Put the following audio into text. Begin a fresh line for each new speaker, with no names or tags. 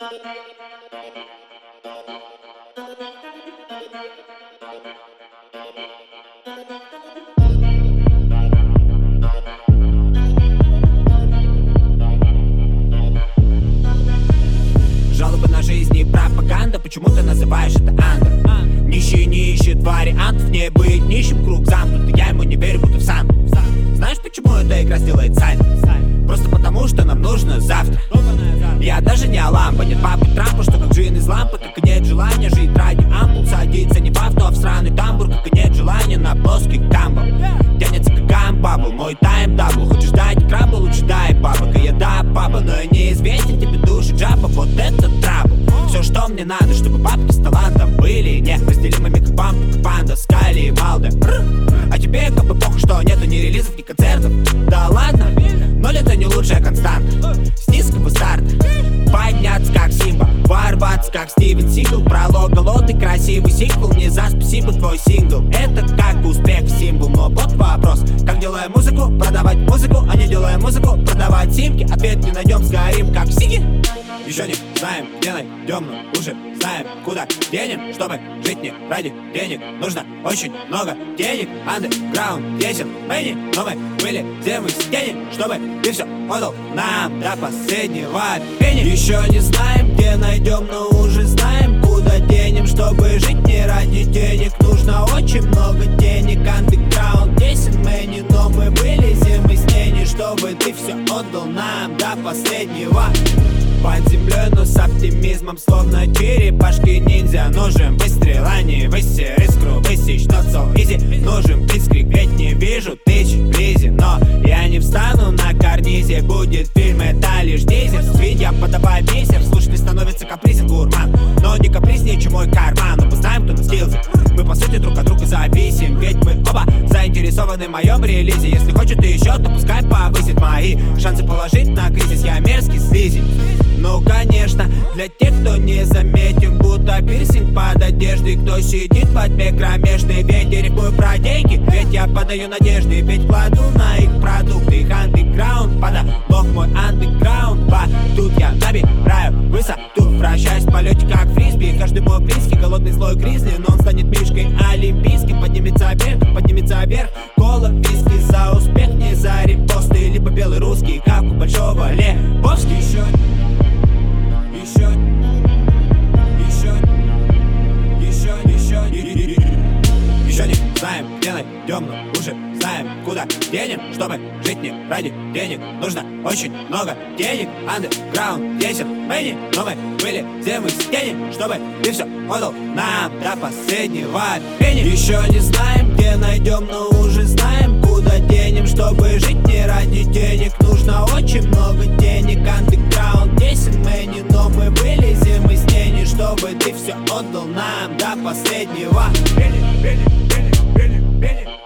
Жалобы на жизнь и пропаганда Почему ты называешь это андер? Нищий не ищет вариантов Не быть нищим, круг замкнутый Я ему не верю, будто в сам Знаешь, почему эта игра сделает сайт? Просто потому, что нам нужно завтра лампы, как и нет желания Жить ради ампул, садиться не в авто, а в сраный тамбур Как и нет желания на плоских дамбах Тянется как амбабл, мой тайм дабл. Хочешь дать крабу, лучше дай бабок. И я да, папа, но я неизвестен тебе души джаба Вот это трабл. Все, что мне надо, чтобы бабки с талантом были. Неразделимыми как бамбук, панда, скали и малда. А тебе как бы похуй, что нету ни релизов, ни концертов. Да ладно, но это не лучшая константа как Стивен Сигл Пролог голодный красивый сиквел. Не за спасибо твой сингл. Это как успех символ. Но вот вопрос. Как делая музыку, продавать музыку А не делая музыку, продавать симки. Ответ не найдем, сгорим как сиги Еще не знаем, где найдем, но уже знаем Куда денем, чтобы жить не ради денег. Нужно очень много денег Андеграунд, десен, мэни Но мы были где мы стенем Чтобы ты все отдал нам до последнего пени. Еще не знаем, где найдем, но уже знаем Куда денем, чтобы жить не ради денег. Нужно очень много денег Андеграунд, десен, мэни Но мы были мы с тени Чтобы ты все отдал нам до последнего под землей, но с оптимизмом Словно черепашки ниндзя. Нужен выстрелание, высер искру Высечь. Not so easy Нужен блицкрик, ведь не вижу тысяч вблизи Но я не встану на карнизе Будет фильм, это лишь дизель Ведь я подавай бисер Слушай, становится капризен заинтересованы в моем релизе. Если хочет еще, то пускай повысит мои Шансы положить на кризис. Я мерзкий слизень. Ну, конечно, для тех, кто не заметен Будто пирсинг под одеждой. Кто сидит в тьме кромешной Ведь я рифмую про деньги Ведь я подаю надежды. Ведь кладу на их продукты. Их андеграунд Подолог мой андеграунд. Тут я набираю высоту. Вращаюсь в полете как фрисби. Каждый мой близкий голодный злой гризли. Но он станет мишкой олимпийским. Поднимется вверх, поднимется вверх знаем, где найдем, но уже знаем, куда денем, чтобы жить не ради денег. Нужно очень много денег, андеграунд, десен, мэни, но мы были где мы стенем, чтобы ты все отдал нам до последнего пени. Еще не знаем, где найдем, но уже знаем, куда денем, чтобы жить не ради денег. Нужно очень много денег, андеграунд, десен, мэни, но мы были мы с тени, чтобы ты все отдал нам до последнего Bend it.